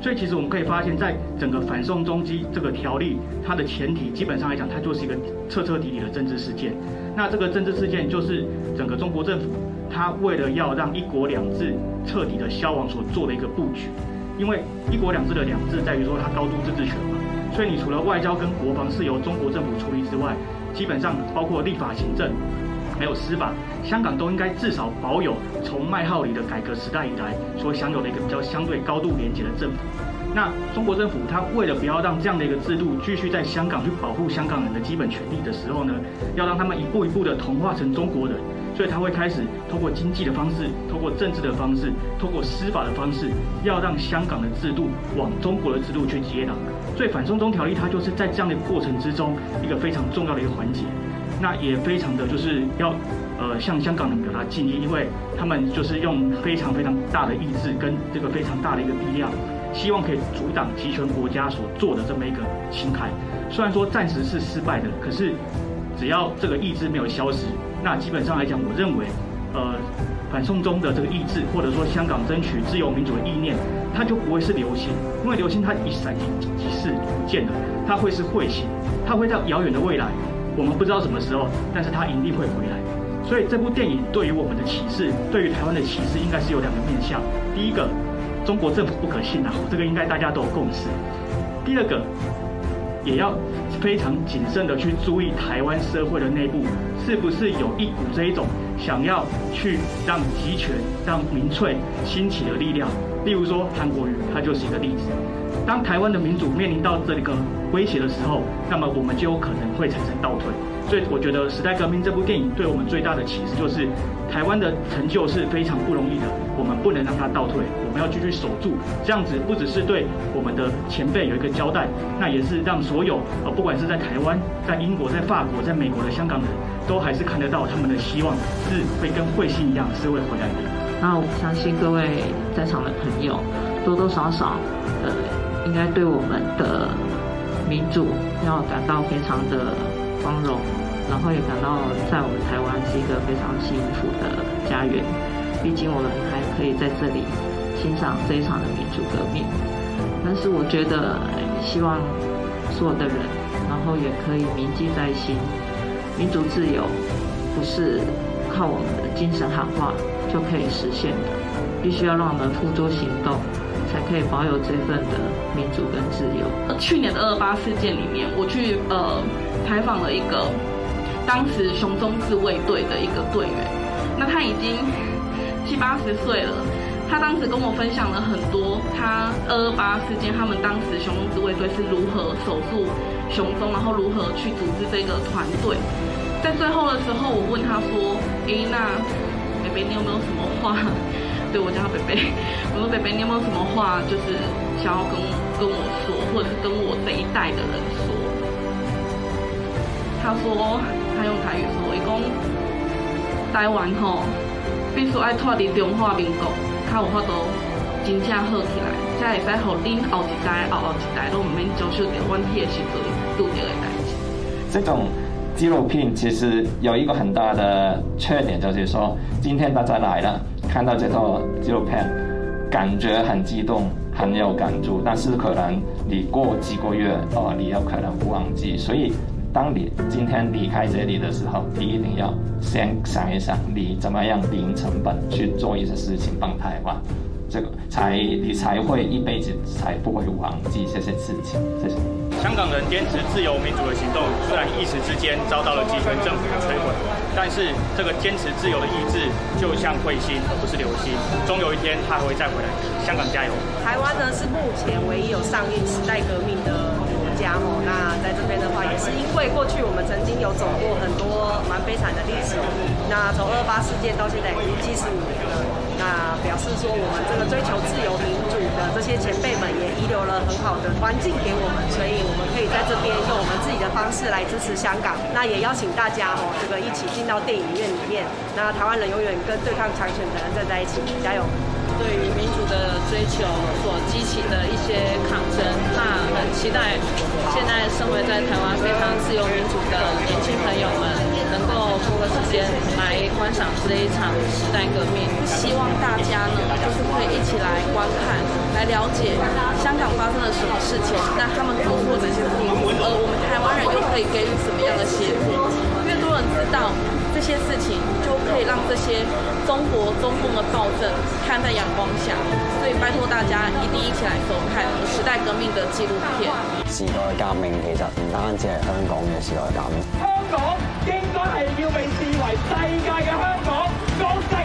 所以其实我们可以发现，在整个反送中基这个条例，它的前提基本上来讲，它就是一个彻彻底底的政治事件。那这个政治事件就是整个中国政府，它为了要让一国两制彻底的消亡所做的一个布局。因为一国两制的两制在于说它高度自治权嘛，所以你除了外交跟国防是由中国政府处理之外，基本上包括立法、行政，还有司法，香港都应该至少保有从麦浩里的改革时代以来所享有的一个比较相对高度廉洁的政府。那中国政府它为了不要让这样的一个制度继续在香港去保护香港人的基本权利的时候呢，要让他们一步一步的同化成中国人。所以他会开始通过经济的方式，通过政治的方式，通过司法的方式，要让香港的制度往中国的制度去接档。所以反送中条例它就是在这样的过程之中一个非常重要的一个环节。那也非常的就是要呃向香港人表达敬意，因为他们就是用非常非常大的意志跟这个非常大的一个力量，希望可以阻挡集权国家所做的这么一个侵害。虽然说暂时是失败的，可是只要这个意志没有消失。那基本上来讲，我认为，呃，反送中的这个意志，或者说香港争取自由民主的意念，它就不会是流星，因为流星它一闪即即逝不见了，它会是彗星，它会在遥远的未来，我们不知道什么时候，但是他一定会回来。所以这部电影对于我们的启示，对于台湾的启示，应该是有两个面向。第一个，中国政府不可信啊，这个应该大家都有共识。第二个。也要非常谨慎的去注意台湾社会的内部是不是有一股这一种想要去让集权、让民粹兴起的力量。例如说韩国瑜，他就是一个例子。当台湾的民主面临到这个威胁的时候，那么我们就有可能会产生倒退。所以我觉得《时代革命》这部电影对我们最大的启示就是，台湾的成就是非常不容易的，我们不能让它倒退，我们要继续守住。这样子不只是对我们的前辈有一个交代，那也是让所有呃不管是在台湾、在英国、在法国、在美国的香港人都还是看得到他们的希望是会跟彗星一样是会回来的。那我相信各位在场的朋友多多少少呃应该对我们的民主要感到非常的。光荣，然后也感到在我们台湾是一个非常幸福的家园。毕竟我们还可以在这里欣赏这一场的民主革命。但是我觉得，希望所有的人，然后也可以铭记在心，民主自由不是靠我们的精神喊话就可以实现的，必须要让我们付诸行动，才可以保有这份的民主跟自由。去年的二二八事件里面，我去呃采访了一个当时雄中自卫队的一个队员，那他已经七八十岁了，他当时跟我分享了很多他二二八事件，他们当时雄中自卫队是如何守住雄中，然后如何去组织这个团队。在最后的时候，我问他说：“诶，那北北，你有没有什么话？”对，我叫他北北，我说北北，你有没有什么话，就是想要跟跟我说，或者是跟我这一代的人说？他说，他用台语说，伊讲台湾吼，必须爱脱离中华民国，较有法度真正好起来，才会使互恁后一代、后后一代都唔免遭受到阮迄个时阵拄着的代志。这种纪录片其实有一个很大的缺点，就是说今天大家来了。看到这套纪录片，感觉很激动，很有感触。但是可能你过几个月，哦，你有可能忘记。所以，当你今天离开这里的时候，你一定要先想一想，你怎么样零成本去做一些事情帮台湾，这个才你才会一辈子才不会忘记这些事情。谢谢。香港人坚持自由民主的行动，虽然一时之间遭到了集权政府的摧毁，但是这个坚持自由的意志就像彗星，而不是流星，终有一天它还会再回来。香港加油！台湾呢是目前唯一有上映《时代革命》的家哦。那在这边的话，也是因为过去我们曾经有走过很多蛮悲惨的历史。那从二八事件到现在已经七十五年了。那表示说，我们这个追求自由民主的这些前辈们也遗留了很好的环境给我们，所以我们可以在这边用我们自己的方式来支持香港。那也邀请大家哦，这个一起进到电影院里面。那台湾人永远跟对抗强权的人站在一起，加油！对于民主的追求所激起的一些抗争，那很期待现在身为在台湾非常自由民主的年轻朋友们。能够抽个时间来观赏这一场时代革命。希望大家呢，就是可以一起来观看，来了解香港发生了什么事情，那他们做错这些事情，而我们台湾人又可以给予什么样的协助？越多人知道这些事情，就这些中国中共的暴政看在阳光下。所以拜托大家一定一起来收看时代革命的纪录片。时代革命其实唔单止系香港嘅时代革命。香港应该系要被视为世界嘅香港。